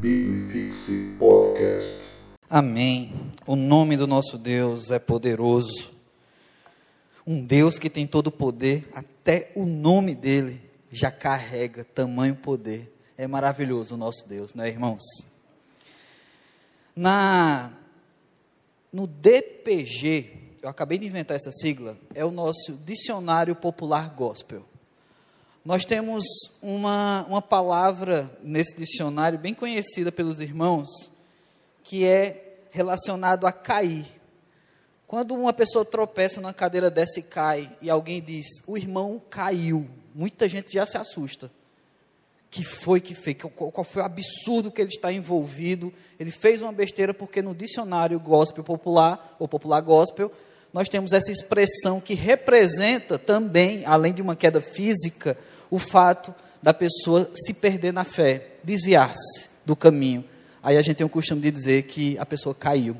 Bibifixe Podcast. Amém. O nome do nosso Deus é poderoso. Um Deus que tem todo o poder, até o nome dele já carrega tamanho poder. É maravilhoso o nosso Deus, né, irmãos? Na no DPG, eu acabei de inventar essa sigla, é o nosso Dicionário Popular Gospel. Nós temos uma, uma palavra nesse dicionário bem conhecida pelos irmãos, que é relacionado a cair. Quando uma pessoa tropeça numa cadeira dessa e cai, e alguém diz, o irmão caiu, muita gente já se assusta. Que foi que fez? Qual foi o absurdo que ele está envolvido? Ele fez uma besteira porque no dicionário gospel popular, ou popular gospel, nós temos essa expressão que representa também, além de uma queda física, o fato da pessoa se perder na fé, desviar-se do caminho. Aí a gente tem o costume de dizer que a pessoa caiu.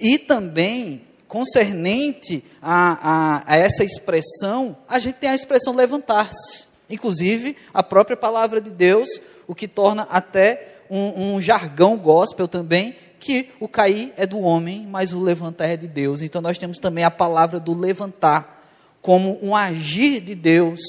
E também, concernente a, a, a essa expressão, a gente tem a expressão levantar-se. Inclusive, a própria palavra de Deus, o que torna até um, um jargão gospel também, que o cair é do homem, mas o levantar é de Deus. Então nós temos também a palavra do levantar como um agir de Deus,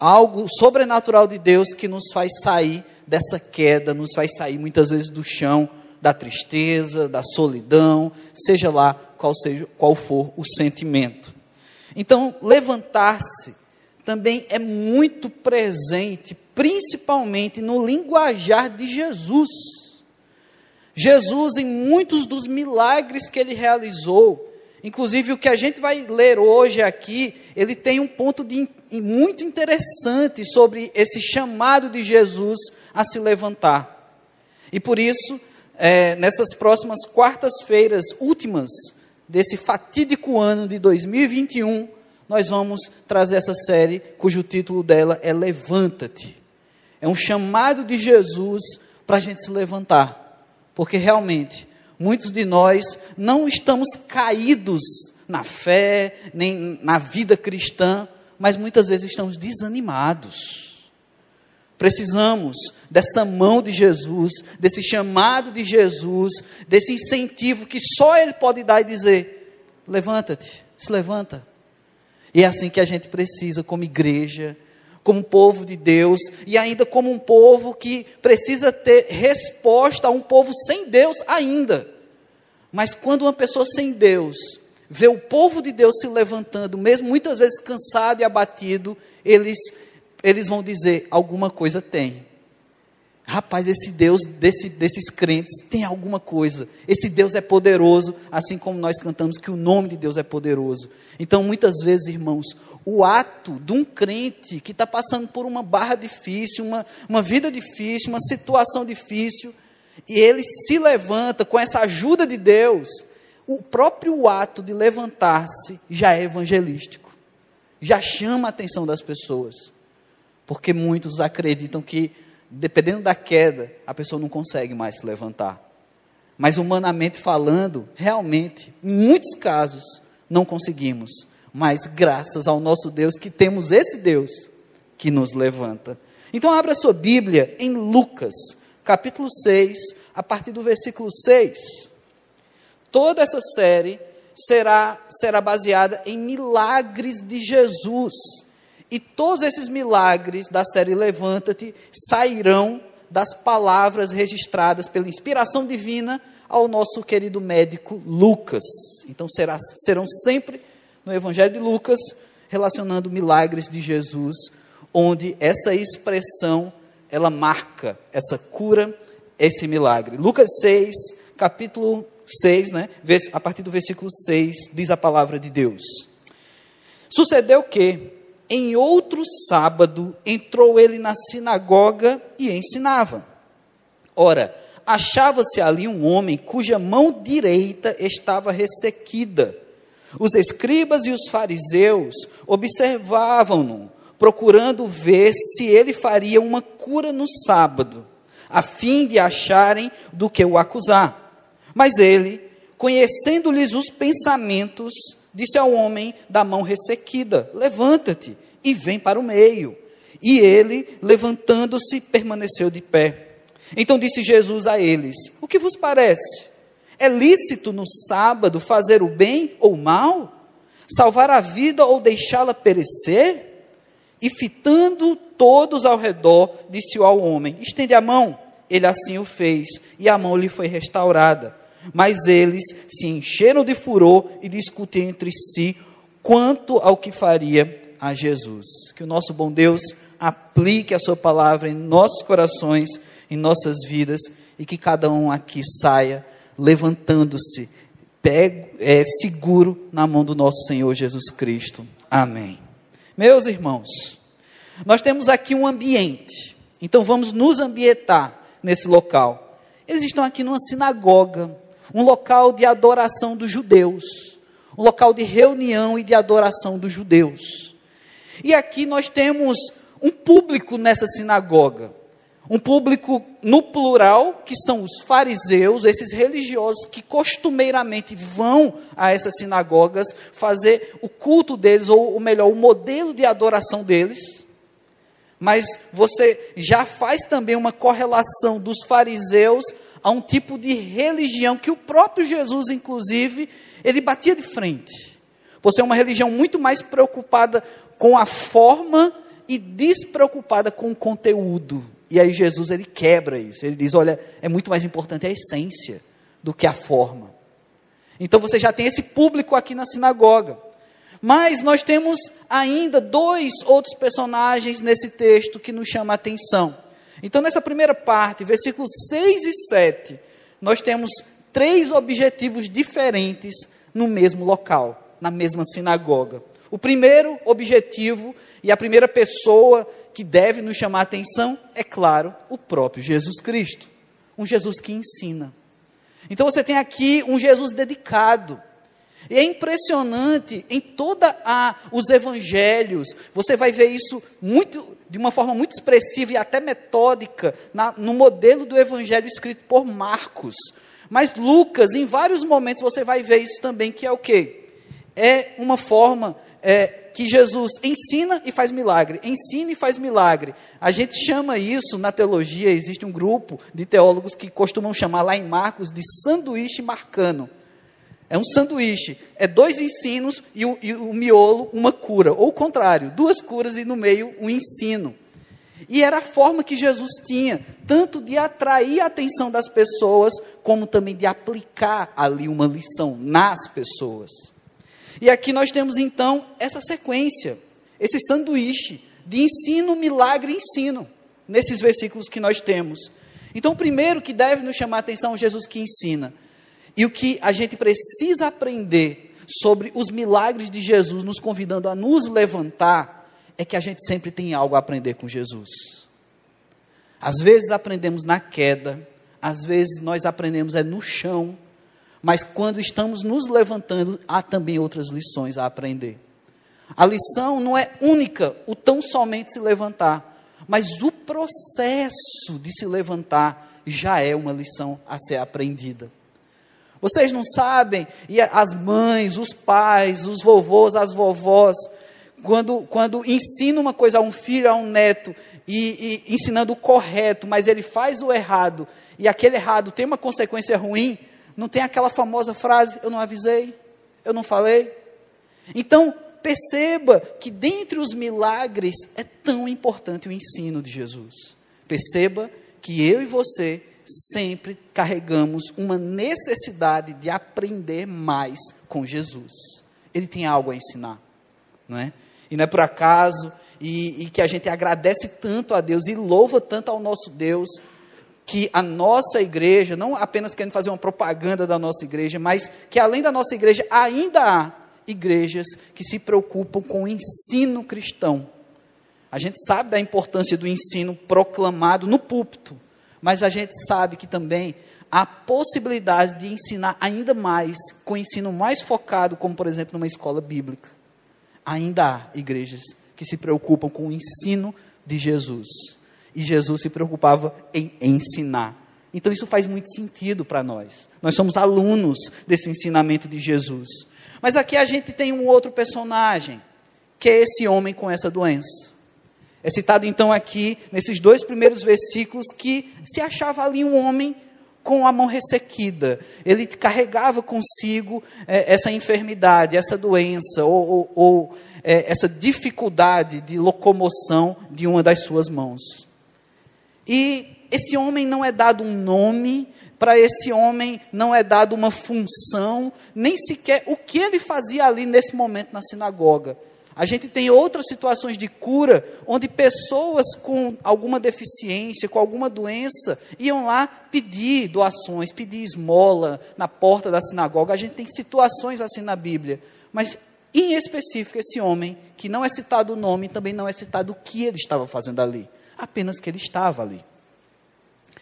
algo sobrenatural de Deus que nos faz sair dessa queda, nos faz sair muitas vezes do chão da tristeza, da solidão, seja lá qual seja qual for o sentimento. Então, levantar-se também é muito presente, principalmente no linguajar de Jesus. Jesus, em muitos dos milagres que ele realizou, Inclusive, o que a gente vai ler hoje aqui, ele tem um ponto de, muito interessante sobre esse chamado de Jesus a se levantar. E por isso, é, nessas próximas quartas-feiras últimas desse fatídico ano de 2021, nós vamos trazer essa série cujo título dela é Levanta-te. É um chamado de Jesus para a gente se levantar, porque realmente muitos de nós não estamos caídos na fé, nem na vida cristã, mas muitas vezes estamos desanimados. Precisamos dessa mão de Jesus, desse chamado de Jesus, desse incentivo que só Ele pode dar e dizer: levanta-te, se levanta. E é assim que a gente precisa, como igreja, como povo de Deus, e ainda como um povo que precisa ter resposta a um povo sem Deus ainda. Mas quando uma pessoa sem Deus vê o povo de Deus se levantando, mesmo muitas vezes cansado e abatido, eles, eles vão dizer: alguma coisa tem. Rapaz, esse Deus desse, desses crentes tem alguma coisa. Esse Deus é poderoso, assim como nós cantamos que o nome de Deus é poderoso. Então, muitas vezes, irmãos, o ato de um crente que está passando por uma barra difícil, uma, uma vida difícil, uma situação difícil, e ele se levanta com essa ajuda de Deus, o próprio ato de levantar-se já é evangelístico, já chama a atenção das pessoas, porque muitos acreditam que, dependendo da queda, a pessoa não consegue mais se levantar. Mas, humanamente falando, realmente, em muitos casos, não conseguimos. Mas, graças ao nosso Deus, que temos esse Deus que nos levanta. Então, abra sua Bíblia em Lucas, capítulo 6, a partir do versículo 6. Toda essa série será, será baseada em milagres de Jesus. E todos esses milagres da série Levanta-te sairão das palavras registradas pela inspiração divina ao nosso querido médico Lucas. Então será, serão sempre no Evangelho de Lucas relacionando milagres de Jesus, onde essa expressão ela marca essa cura, esse milagre. Lucas 6, capítulo 6, né? A partir do versículo 6, diz a palavra de Deus. Sucedeu que, em outro sábado, entrou ele na sinagoga e ensinava. Ora, achava-se ali um homem cuja mão direita estava ressequida. Os escribas e os fariseus observavam-no procurando ver se ele faria uma cura no sábado, a fim de acharem do que o acusar. Mas ele, conhecendo-lhes os pensamentos, disse ao homem da mão ressequida: Levanta-te e vem para o meio. E ele, levantando-se, permaneceu de pé. Então disse Jesus a eles: O que vos parece? É lícito no sábado fazer o bem ou o mal? Salvar a vida ou deixá-la perecer? E fitando todos ao redor, disse ao homem: Estende a mão. Ele assim o fez, e a mão lhe foi restaurada. Mas eles se encheram de furor e discutiam entre si quanto ao que faria a Jesus. Que o nosso bom Deus aplique a sua palavra em nossos corações, em nossas vidas, e que cada um aqui saia levantando-se, é, seguro na mão do nosso Senhor Jesus Cristo. Amém. Meus irmãos, nós temos aqui um ambiente, então vamos nos ambientar nesse local. Eles estão aqui numa sinagoga, um local de adoração dos judeus, um local de reunião e de adoração dos judeus. E aqui nós temos um público nessa sinagoga, um público no plural, que são os fariseus, esses religiosos que costumeiramente vão a essas sinagogas fazer o culto deles, ou, ou melhor, o modelo de adoração deles. Mas você já faz também uma correlação dos fariseus a um tipo de religião que o próprio Jesus, inclusive, ele batia de frente. Você é uma religião muito mais preocupada com a forma e despreocupada com o conteúdo. E aí Jesus ele quebra isso. Ele diz: "Olha, é muito mais importante a essência do que a forma". Então você já tem esse público aqui na sinagoga. Mas nós temos ainda dois outros personagens nesse texto que nos chamam a atenção. Então, nessa primeira parte, versículos 6 e 7, nós temos três objetivos diferentes no mesmo local, na mesma sinagoga. O primeiro objetivo e a primeira pessoa que deve nos chamar a atenção é, claro, o próprio Jesus Cristo. Um Jesus que ensina. Então você tem aqui um Jesus dedicado. E é impressionante em toda a os evangelhos, você vai ver isso muito de uma forma muito expressiva e até metódica na, no modelo do evangelho escrito por Marcos. Mas Lucas, em vários momentos você vai ver isso também, que é o quê? É uma forma é, que Jesus ensina e faz milagre, ensina e faz milagre. A gente chama isso na teologia, existe um grupo de teólogos que costumam chamar lá em Marcos de sanduíche marcano. É um sanduíche, é dois ensinos e o, e o miolo uma cura, ou o contrário, duas curas e no meio um ensino. E era a forma que Jesus tinha, tanto de atrair a atenção das pessoas, como também de aplicar ali uma lição nas pessoas. E aqui nós temos então essa sequência, esse sanduíche de ensino, milagre e ensino, nesses versículos que nós temos. Então, o primeiro que deve nos chamar a atenção é Jesus que ensina. E o que a gente precisa aprender sobre os milagres de Jesus, nos convidando a nos levantar, é que a gente sempre tem algo a aprender com Jesus. Às vezes aprendemos na queda, às vezes nós aprendemos é no chão, mas quando estamos nos levantando, há também outras lições a aprender. A lição não é única, o tão somente se levantar, mas o processo de se levantar já é uma lição a ser aprendida. Vocês não sabem, e as mães, os pais, os vovôs, as vovós, quando, quando ensina uma coisa a um filho, a um neto, e, e ensinando o correto, mas ele faz o errado, e aquele errado tem uma consequência ruim, não tem aquela famosa frase: eu não avisei, eu não falei. Então, perceba que dentre os milagres é tão importante o ensino de Jesus. Perceba que eu e você sempre carregamos uma necessidade de aprender mais com Jesus. Ele tem algo a ensinar, não é? E não é por acaso, e, e que a gente agradece tanto a Deus e louva tanto ao nosso Deus, que a nossa igreja, não apenas querendo fazer uma propaganda da nossa igreja, mas que além da nossa igreja ainda há igrejas que se preocupam com o ensino cristão. A gente sabe da importância do ensino proclamado no púlpito, mas a gente sabe que também há possibilidade de ensinar ainda mais, com ensino mais focado, como por exemplo numa escola bíblica. Ainda há igrejas que se preocupam com o ensino de Jesus. E Jesus se preocupava em ensinar. Então isso faz muito sentido para nós. Nós somos alunos desse ensinamento de Jesus. Mas aqui a gente tem um outro personagem, que é esse homem com essa doença. É citado então aqui, nesses dois primeiros versículos, que se achava ali um homem com a mão ressequida. Ele carregava consigo é, essa enfermidade, essa doença, ou, ou, ou é, essa dificuldade de locomoção de uma das suas mãos. E esse homem não é dado um nome, para esse homem não é dado uma função, nem sequer o que ele fazia ali nesse momento na sinagoga. A gente tem outras situações de cura, onde pessoas com alguma deficiência, com alguma doença, iam lá pedir doações, pedir esmola na porta da sinagoga. A gente tem situações assim na Bíblia. Mas, em específico, esse homem, que não é citado o nome, também não é citado o que ele estava fazendo ali, apenas que ele estava ali.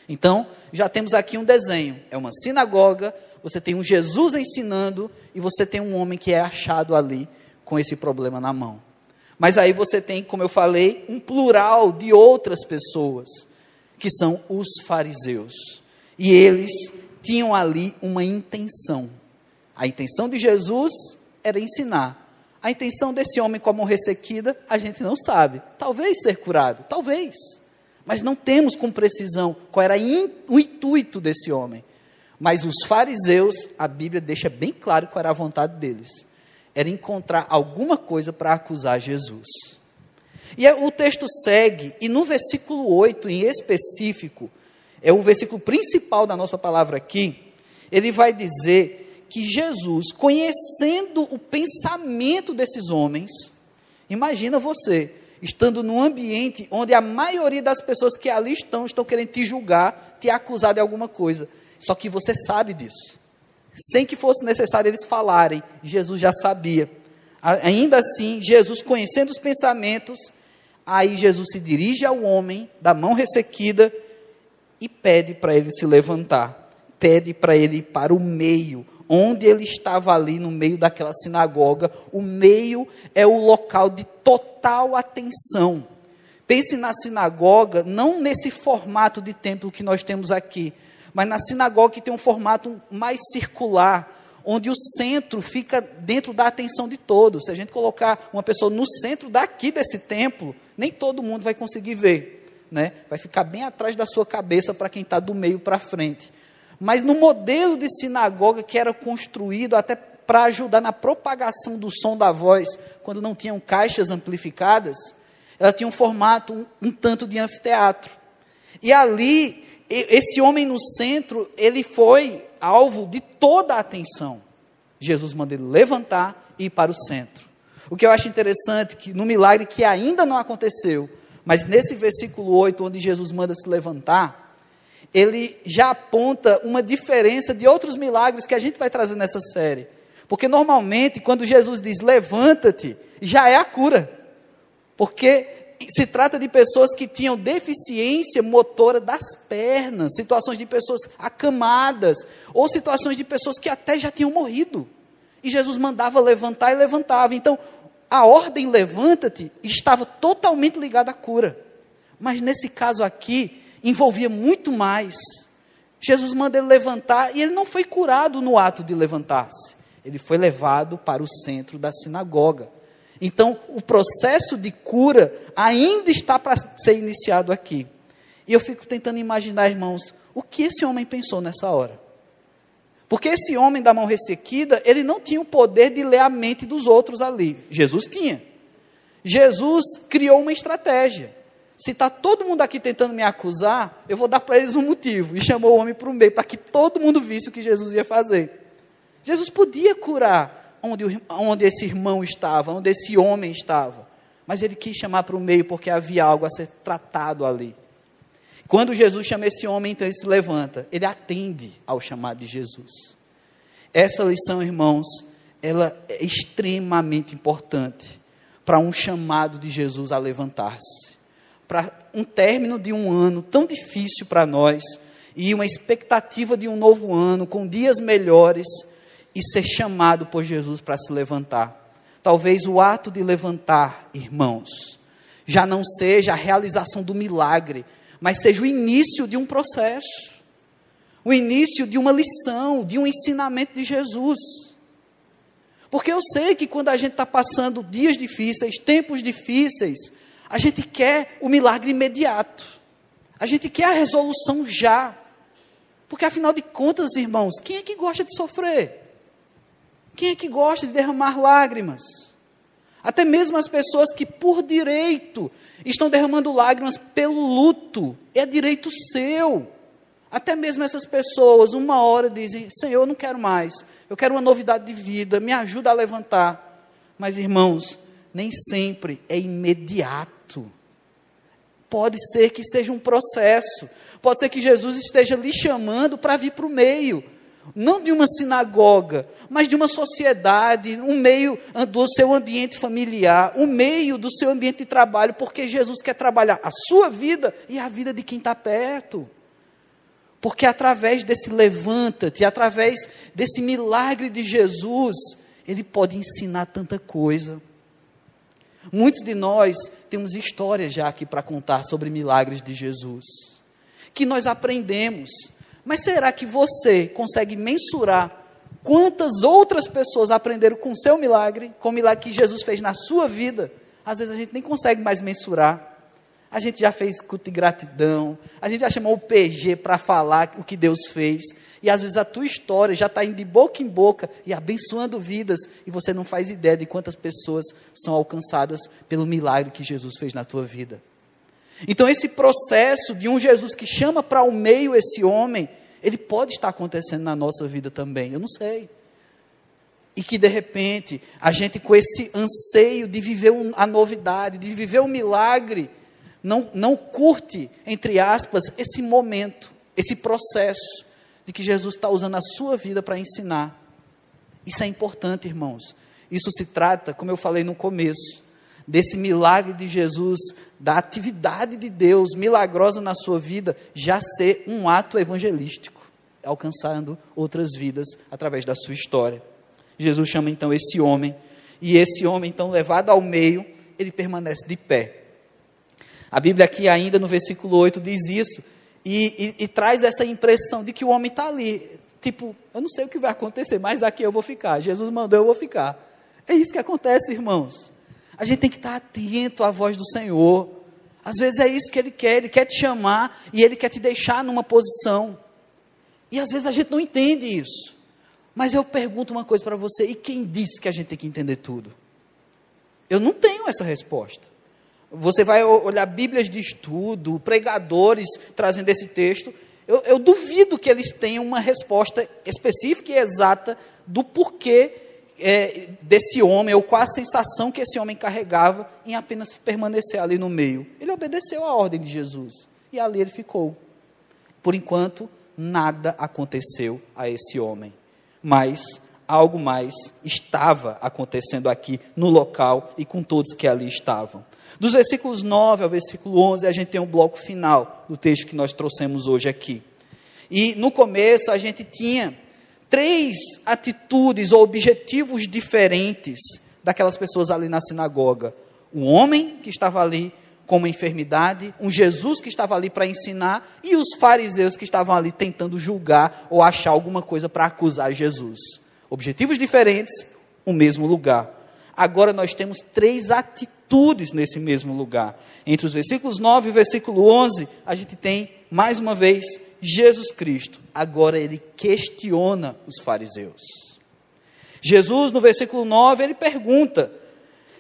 Então, já temos aqui um desenho: é uma sinagoga, você tem um Jesus ensinando, e você tem um homem que é achado ali com esse problema na mão. Mas aí você tem, como eu falei, um plural de outras pessoas, que são os fariseus. E eles tinham ali uma intenção. A intenção de Jesus era ensinar. A intenção desse homem com a mão ressequida, a gente não sabe. Talvez ser curado, talvez. Mas não temos com precisão qual era o intuito desse homem. Mas os fariseus, a Bíblia deixa bem claro qual era a vontade deles era encontrar alguma coisa para acusar Jesus. E é, o texto segue, e no versículo 8 em específico, é o versículo principal da nossa palavra aqui, ele vai dizer que Jesus, conhecendo o pensamento desses homens, imagina você, estando num ambiente onde a maioria das pessoas que ali estão, estão querendo te julgar, te acusar de alguma coisa, só que você sabe disso sem que fosse necessário eles falarem, Jesus já sabia. Ainda assim, Jesus, conhecendo os pensamentos, aí Jesus se dirige ao homem, da mão ressequida, e pede para ele se levantar. Pede para ele ir para o meio, onde ele estava ali, no meio daquela sinagoga. O meio é o local de total atenção. Pense na sinagoga, não nesse formato de templo que nós temos aqui, mas na sinagoga que tem um formato mais circular, onde o centro fica dentro da atenção de todos. Se a gente colocar uma pessoa no centro daqui desse templo, nem todo mundo vai conseguir ver, né? Vai ficar bem atrás da sua cabeça para quem está do meio para frente. Mas no modelo de sinagoga que era construído até para ajudar na propagação do som da voz, quando não tinham caixas amplificadas, ela tinha um formato um, um tanto de anfiteatro. E ali esse homem no centro, ele foi alvo de toda a atenção. Jesus manda ele levantar e ir para o centro. O que eu acho interessante, que no milagre que ainda não aconteceu, mas nesse versículo 8, onde Jesus manda se levantar, ele já aponta uma diferença de outros milagres que a gente vai trazer nessa série. Porque normalmente, quando Jesus diz levanta-te, já é a cura. Porque se trata de pessoas que tinham deficiência motora das pernas, situações de pessoas acamadas, ou situações de pessoas que até já tinham morrido. E Jesus mandava levantar e levantava. Então, a ordem levanta-te estava totalmente ligada à cura. Mas nesse caso aqui, envolvia muito mais. Jesus manda ele levantar e ele não foi curado no ato de levantar-se. Ele foi levado para o centro da sinagoga. Então, o processo de cura ainda está para ser iniciado aqui. E eu fico tentando imaginar, irmãos, o que esse homem pensou nessa hora. Porque esse homem da mão ressequida, ele não tinha o poder de ler a mente dos outros ali. Jesus tinha. Jesus criou uma estratégia. Se está todo mundo aqui tentando me acusar, eu vou dar para eles um motivo. E chamou o homem para o meio, para que todo mundo visse o que Jesus ia fazer. Jesus podia curar onde, onde esse irmão estava, onde esse homem estava. Mas ele quis chamar para o meio porque havia algo a ser tratado ali. Quando Jesus chama esse homem, então ele se levanta, ele atende ao chamado de Jesus. Essa lição, irmãos, ela é extremamente importante para um chamado de Jesus a levantar-se. Para um término de um ano tão difícil para nós e uma expectativa de um novo ano com dias melhores e ser chamado por Jesus para se levantar. Talvez o ato de levantar, irmãos, já não seja a realização do milagre, mas seja o início de um processo, o início de uma lição, de um ensinamento de Jesus. Porque eu sei que quando a gente está passando dias difíceis, tempos difíceis, A gente quer o milagre imediato. A gente quer a resolução já. Porque afinal de contas, irmãos, quem é que gosta de sofrer? Quem é que gosta de derramar lágrimas? Até mesmo as pessoas que, por direito, estão derramando lágrimas pelo luto, é direito seu. Até mesmo essas pessoas, uma hora dizem: Senhor, eu não quero mais, eu quero uma novidade de vida, me ajuda a levantar. Mas, irmãos, nem sempre é imediato. Pode ser que seja um processo, pode ser que Jesus esteja lhe chamando para vir para o meio não de uma sinagoga, mas de uma sociedade, um meio do seu ambiente familiar, um meio do seu ambiente de trabalho, porque Jesus quer trabalhar a sua vida e a vida de quem está perto. Porque através desse levanta-te, através desse milagre de Jesus, ele pode ensinar tanta coisa. Muitos de nós temos histórias já aqui para contar sobre milagres de Jesus, que nós aprendemos mas será que você consegue mensurar quantas outras pessoas aprenderam com o seu milagre, com o milagre que Jesus fez na sua vida? Às vezes a gente nem consegue mais mensurar. A gente já fez culto de gratidão, a gente já chamou o PG para falar o que Deus fez, e às vezes a tua história já está indo de boca em boca e abençoando vidas, e você não faz ideia de quantas pessoas são alcançadas pelo milagre que Jesus fez na tua vida. Então, esse processo de um Jesus que chama para o meio esse homem, ele pode estar acontecendo na nossa vida também, eu não sei. E que de repente, a gente com esse anseio de viver a novidade, de viver o milagre, não, não curte, entre aspas, esse momento, esse processo de que Jesus está usando a sua vida para ensinar. Isso é importante, irmãos. Isso se trata, como eu falei no começo, desse milagre de Jesus, da atividade de Deus milagrosa na sua vida, já ser um ato evangelístico, alcançando outras vidas através da sua história. Jesus chama então esse homem, e esse homem, então, levado ao meio, ele permanece de pé. A Bíblia aqui, ainda no versículo 8, diz isso, e, e, e traz essa impressão de que o homem está ali, tipo, eu não sei o que vai acontecer, mas aqui eu vou ficar. Jesus mandou, eu vou ficar. É isso que acontece, irmãos. A gente tem que estar atento à voz do Senhor. Às vezes é isso que Ele quer, Ele quer te chamar e Ele quer te deixar numa posição. E às vezes a gente não entende isso. Mas eu pergunto uma coisa para você: e quem disse que a gente tem que entender tudo? Eu não tenho essa resposta. Você vai olhar Bíblias de estudo, pregadores trazendo esse texto. Eu, eu duvido que eles tenham uma resposta específica e exata do porquê é, desse homem, ou qual a sensação que esse homem carregava em apenas permanecer ali no meio. Ele obedeceu à ordem de Jesus e ali ele ficou. Por enquanto, nada aconteceu a esse homem, mas algo mais estava acontecendo aqui no local e com todos que ali estavam. Dos versículos 9 ao versículo 11, a gente tem um bloco final do texto que nós trouxemos hoje aqui. E no começo a gente tinha três atitudes ou objetivos diferentes daquelas pessoas ali na sinagoga. Um homem que estava ali com uma enfermidade, um Jesus que estava ali para ensinar e os fariseus que estavam ali tentando julgar ou achar alguma coisa para acusar Jesus. Objetivos diferentes, o mesmo lugar. Agora nós temos três atitudes nesse mesmo lugar. Entre os versículos 9 e o versículo 11, a gente tem mais uma vez Jesus Cristo. Agora ele questiona os fariseus. Jesus, no versículo 9, ele pergunta: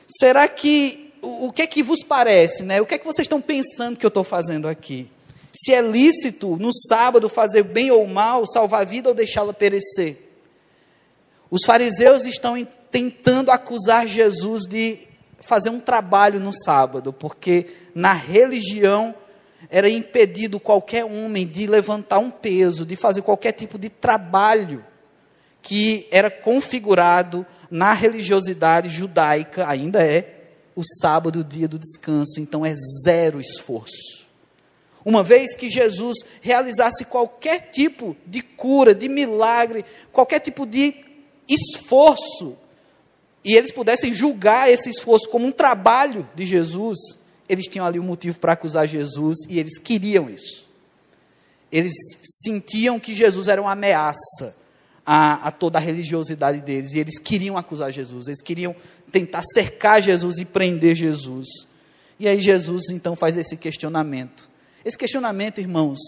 será que, o, o que é que vos parece, né? O que é que vocês estão pensando que eu estou fazendo aqui? Se é lícito no sábado fazer bem ou mal, salvar a vida ou deixá-la perecer? Os fariseus estão tentando acusar Jesus de fazer um trabalho no sábado, porque na religião era impedido qualquer homem de levantar um peso, de fazer qualquer tipo de trabalho que era configurado na religiosidade judaica, ainda é o sábado, o dia do descanso, então é zero esforço. Uma vez que Jesus realizasse qualquer tipo de cura, de milagre, qualquer tipo de esforço, e eles pudessem julgar esse esforço como um trabalho de Jesus, eles tinham ali um motivo para acusar Jesus e eles queriam isso. Eles sentiam que Jesus era uma ameaça a, a, toda a religiosidade deles e eles queriam acusar Jesus, eles queriam tentar cercar Jesus e prender Jesus. E aí Jesus então faz esse questionamento. Esse questionamento, irmãos,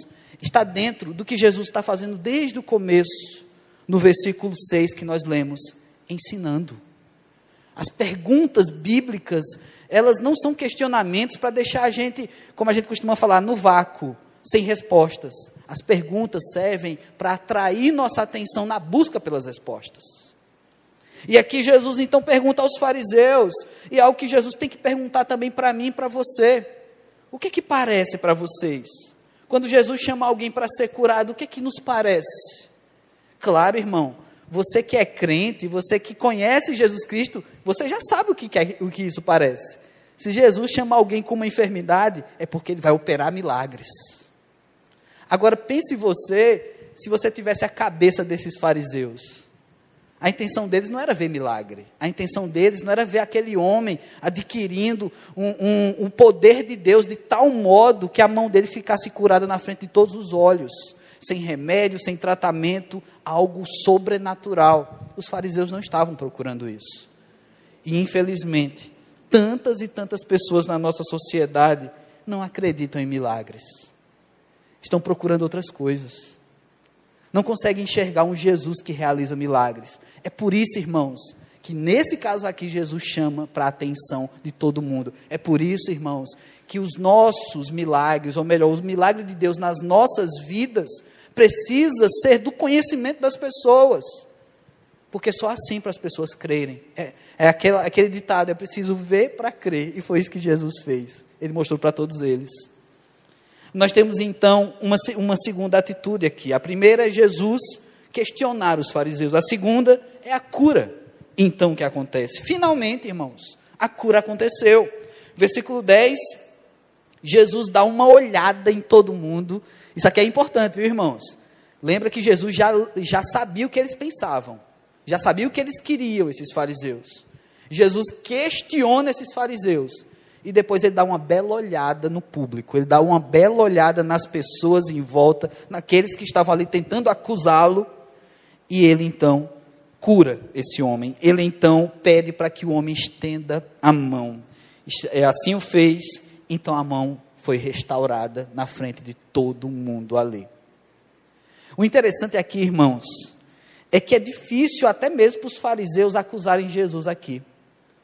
está dentro do que Jesus está fazendo desde o começo, no versículo 6 que nós lemos, ensinando. As perguntas bíblicas, elas não são questionamentos para deixar a gente, como a gente costuma falar, no vácuo, sem respostas. As perguntas servem para atrair nossa atenção na busca pelas respostas. E aqui Jesus então pergunta aos fariseus, e é algo que Jesus tem que perguntar também para mim e para você. O que que parece para vocês? Quando Jesus chama alguém para ser curado, o que que nos parece? Claro, irmão, você que é crente, você que conhece Jesus Cristo, você já sabe o que, é, o que isso parece. Se Jesus chama alguém com uma enfermidade, é porque ele vai operar milagres. Agora pense você, se você tivesse a cabeça desses fariseus. A intenção deles não era ver milagre. A intenção deles não era ver aquele homem adquirindo um, um, um, poder de Deus de tal modo que a mão dele ficasse curada na frente de todos os olhos, sem remédio, sem tratamento, algo sobrenatural. Os fariseus não estavam procurando isso. E infelizmente, tantas e tantas pessoas na nossa sociedade não acreditam em milagres. Estão procurando outras coisas não consegue enxergar um Jesus que realiza milagres. É por isso, irmãos, que nesse caso aqui Jesus chama para a atenção de todo mundo. É por isso, irmãos, que os nossos milagres, ou melhor, os milagres de Deus nas nossas vidas, precisa ser do conhecimento das pessoas. Porque só assim para as pessoas crerem. É, é aquele, aquele ditado, é preciso ver para crer. E foi isso que Jesus fez. Ele mostrou para todos eles. Nós temos então uma, uma segunda atitude aqui. A primeira é Jesus questionar os fariseus. A segunda é a cura. Então o que acontece? Finalmente, irmãos, a cura aconteceu. Versículo 10, Jesus dá uma olhada em todo mundo. Isso aqui é importante, viu, irmãos? Lembra que Jesus já, já sabia o que eles pensavam, já sabia o que eles queriam, esses fariseus. Jesus questiona esses fariseus e depois ele dá uma bela olhada no público, ele dá uma bela olhada nas pessoas em volta, naqueles que estavam ali tentando acusá-lo, e ele então cura esse homem. Ele então pede para que o homem estenda a mão. É, assim o fez, então a mão foi restaurada na frente de todo mundo ali. O interessante aqui, irmãos, é que é difícil até mesmo para os fariseus acusarem Jesus aqui.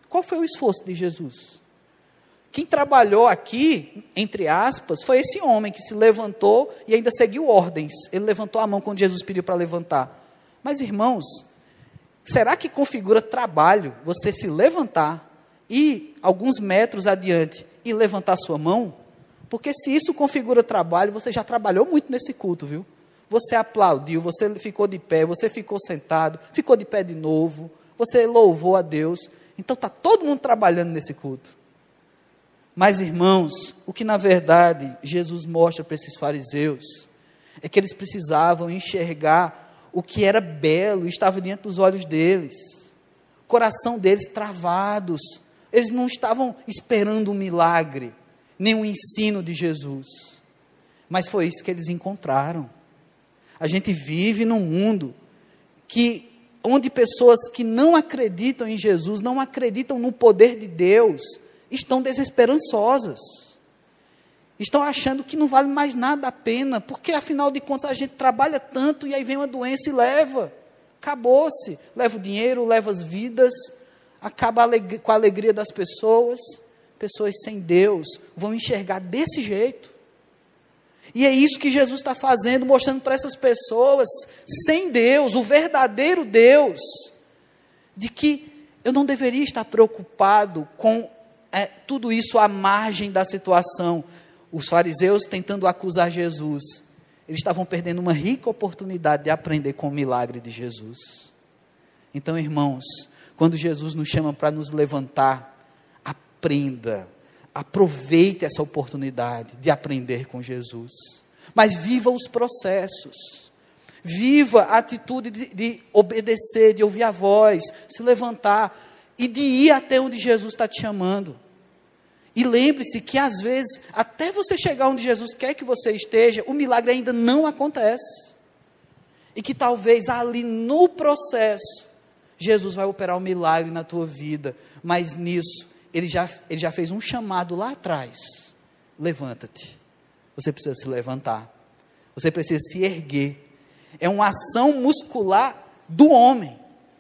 Qual foi o esforço de Jesus? Quem trabalhou aqui, entre aspas, foi esse homem que se levantou e ainda seguiu ordens. Ele levantou a mão quando Jesus pediu para levantar. Mas, irmãos, será que configura trabalho você se levantar e alguns metros adiante e levantar sua mão? Porque se isso configura trabalho, você já trabalhou muito nesse culto, viu? Você aplaudiu, você ficou de pé, você ficou sentado, ficou de pé de novo, você louvou a Deus. Então está todo mundo trabalhando nesse culto. Mas, irmãos, o que na verdade Jesus mostra para esses fariseus é que eles precisavam enxergar o que era belo e estava diante dos olhos deles. O coração deles travados. Eles não estavam esperando um milagre, nem um ensino de Jesus. Mas foi isso que eles encontraram. A gente vive num mundo que onde pessoas que não acreditam em Jesus, não acreditam no poder de Deus, estão desesperançosas. Estão achando que não vale mais nada a pena, porque afinal de contas a gente trabalha tanto e aí vem uma doença e leva. Acabou-se. Leva o dinheiro, leva as vidas, acaba com a alegria das pessoas. Pessoas sem Deus vão enxergar desse jeito. E é isso que Jesus está fazendo, mostrando para essas pessoas, sem Deus, o verdadeiro Deus, de que eu não deveria estar preocupado com é, tudo isso à margem da situação. Os fariseus tentando acusar Jesus, eles estavam perdendo uma rica oportunidade de aprender com o milagre de Jesus. Então, irmãos, quando Jesus nos chama para nos levantar, aprenda, aproveite essa oportunidade de aprender com Jesus. Mas viva os processos. Viva a atitude de, de obedecer, de ouvir a voz, se levantar e de ir até onde Jesus está te chamando. E lembre-se que às vezes, até você chegar onde Jesus quer que você esteja, o milagre ainda não acontece. E que talvez ali no processo, Jesus vai operar um milagre na tua vida, mas nisso ele já, ele já fez um chamado lá atrás. Levanta-te. Você precisa se levantar. Você precisa se erguer. É uma ação muscular do homem.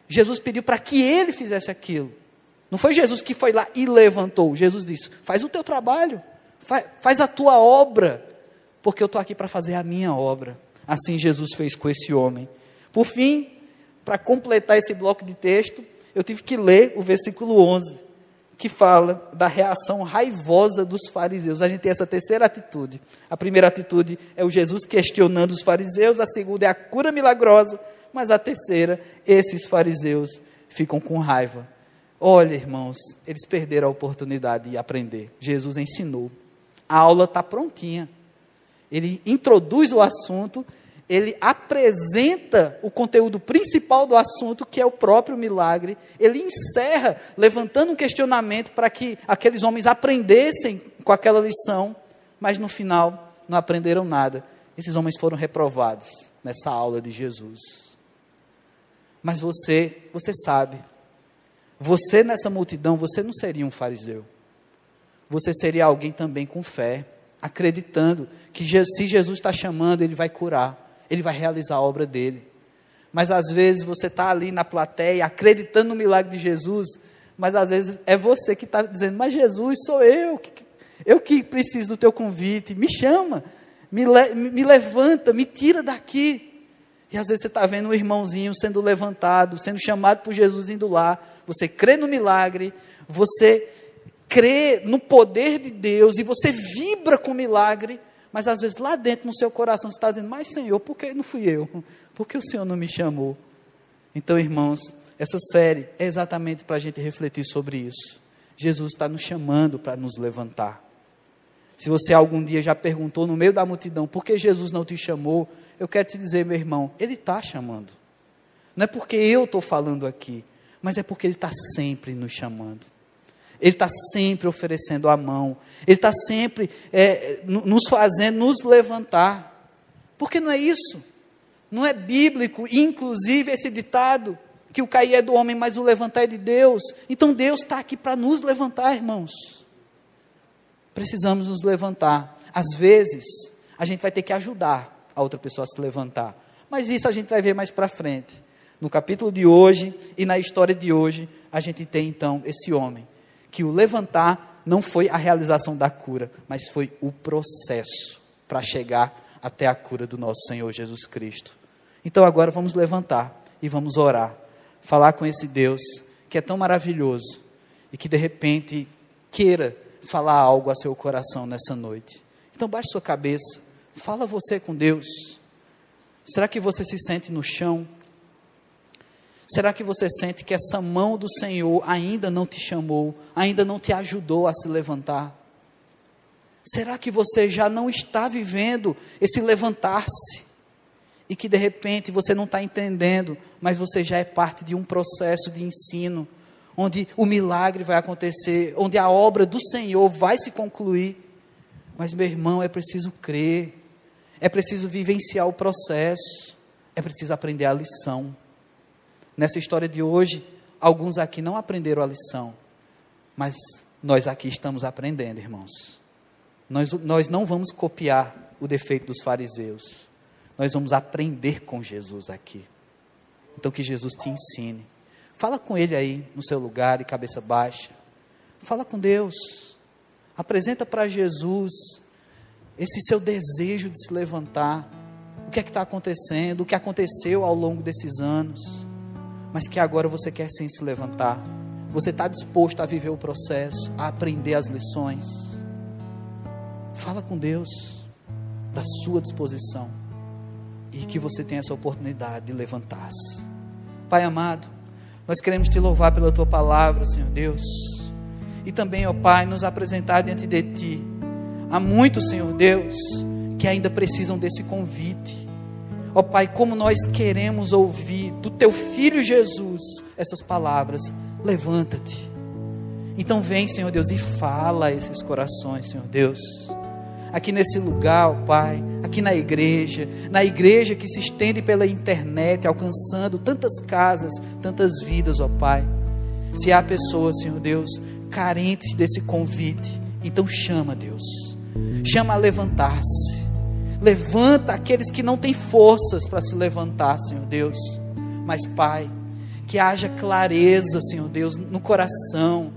Jesus pediu para que ele fizesse aquilo. Não foi Jesus que foi lá e levantou. Jesus disse: faz o teu trabalho, faz, faz a tua obra, porque eu estou aqui para fazer a minha obra. Assim Jesus fez com esse homem. Por fim, para completar esse bloco de texto, eu tive que ler o versículo 11, que fala da reação raivosa dos fariseus. A gente tem essa terceira atitude. A primeira atitude é o Jesus questionando os fariseus, a segunda é a cura milagrosa, mas a terceira, esses fariseus ficam com raiva. Olha, irmãos, eles perderam a oportunidade de aprender. Jesus ensinou. A aula está prontinha. Ele introduz o assunto, ele apresenta o conteúdo principal do assunto, que é o próprio milagre. Ele encerra levantando um questionamento para que aqueles homens aprendessem com aquela lição, mas no final não aprenderam nada. Esses homens foram reprovados nessa aula de Jesus. Mas você, você sabe, você nessa multidão, você não seria um fariseu. Você seria alguém também com fé acreditando que se Jesus está chamando, Ele vai curar, Ele vai realizar a obra dele. Mas às vezes você está ali na plateia acreditando no milagre de Jesus, mas às vezes é você que está dizendo: Mas Jesus, sou eu, eu que preciso do teu convite, me chama, me, le, me levanta, me tira daqui. E às vezes você está vendo um irmãozinho sendo levantado, sendo chamado por Jesus indo lá. Você crê no milagre, você crê no poder de Deus e você vibra com o milagre, mas às vezes lá dentro no seu coração você está dizendo: Mas Senhor, por que não fui eu? Por que o Senhor não me chamou? Então, irmãos, essa série é exatamente para a gente refletir sobre isso. Jesus está nos chamando para nos levantar. Se você algum dia já perguntou no meio da multidão por que Jesus não te chamou, eu quero te dizer, meu irmão, Ele está chamando. Não é porque eu estou falando aqui, mas é porque Ele está sempre nos chamando. Ele está sempre oferecendo a mão. Ele está sempre é, nos fazendo nos levantar. Porque não é isso. Não é bíblico, inclusive, esse ditado que o cair é do homem, mas o levantar é de Deus. Então Deus está aqui para nos levantar, irmãos. Precisamos nos levantar. Às vezes, a gente vai ter que ajudar a outra pessoa a se levantar. Mas isso a gente vai ver mais para frente. No capítulo de hoje e na história de hoje, a gente tem então esse homem que o levantar não foi a realização da cura, mas foi o processo para chegar até a cura do nosso Senhor Jesus Cristo. Então agora vamos levantar e vamos orar, falar com esse Deus que é tão maravilhoso e que de repente queira falar algo a seu coração nessa noite. Então baixe sua cabeça, fala você com Deus. Será que você se sente no chão? Será que você sente que essa mão do Senhor ainda não te chamou, ainda não te ajudou a se levantar? Será que você já não está vivendo esse levantar-se? E que de repente você não está entendendo, mas você já é parte de um processo de ensino, onde o milagre vai acontecer, onde a obra do Senhor vai se concluir. Mas, meu irmão, é preciso crer, é preciso vivenciar o processo, é preciso aprender a lição. Nessa história de hoje, alguns aqui não aprenderam a lição, mas nós aqui estamos aprendendo, irmãos. Nós, nós não vamos copiar o defeito dos fariseus, nós vamos aprender com Jesus aqui. Então, que Jesus te ensine. Fala com Ele aí no seu lugar, de cabeça baixa. Fala com Deus. Apresenta para Jesus esse seu desejo de se levantar. O que é que está acontecendo? O que aconteceu ao longo desses anos? Mas que agora você quer sim se levantar. Você está disposto a viver o processo, a aprender as lições. Fala com Deus da sua disposição e que você tenha essa oportunidade de levantar-se. Pai amado, nós queremos te louvar pela tua palavra, Senhor Deus, e também, ó Pai, nos apresentar diante de ti. Há muitos, Senhor Deus, que ainda precisam desse convite Ó oh, Pai, como nós queremos ouvir do Teu Filho Jesus essas palavras. Levanta-te. Então vem, Senhor Deus, e fala a esses corações, Senhor Deus. Aqui nesse lugar, ó Pai, aqui na igreja, na igreja que se estende pela internet, alcançando tantas casas, tantas vidas, ó Pai. Se há pessoas, Senhor Deus, carentes desse convite. Então chama, Deus. Chama a levantar-se. Levanta aqueles que não têm forças para se levantar, Senhor Deus. Mas, Pai, que haja clareza, Senhor Deus, no coração,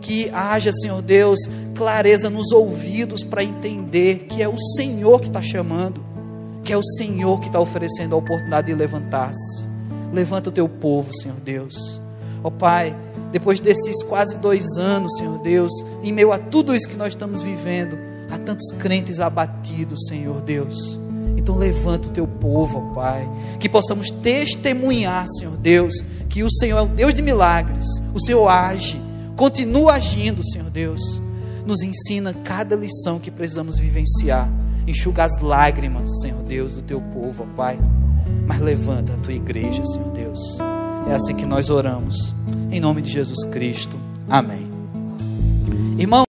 que haja, Senhor Deus, clareza nos ouvidos para entender que é o Senhor que está chamando, que é o Senhor que está oferecendo a oportunidade de levantar-se. Levanta o teu povo, Senhor Deus. Ó oh, Pai, depois desses quase dois anos, Senhor Deus, em meio a tudo isso que nós estamos vivendo, há tantos crentes abatidos, Senhor Deus. Então levanta o teu povo, ó Pai, que possamos testemunhar, Senhor Deus, que o Senhor é o Deus de milagres, o Senhor age, continua agindo, Senhor Deus. Nos ensina cada lição que precisamos vivenciar. Enxuga as lágrimas, Senhor Deus, do teu povo, ó Pai. Mas levanta a tua igreja, Senhor Deus. É assim que nós oramos. Em nome de Jesus Cristo. Amém. Irmão,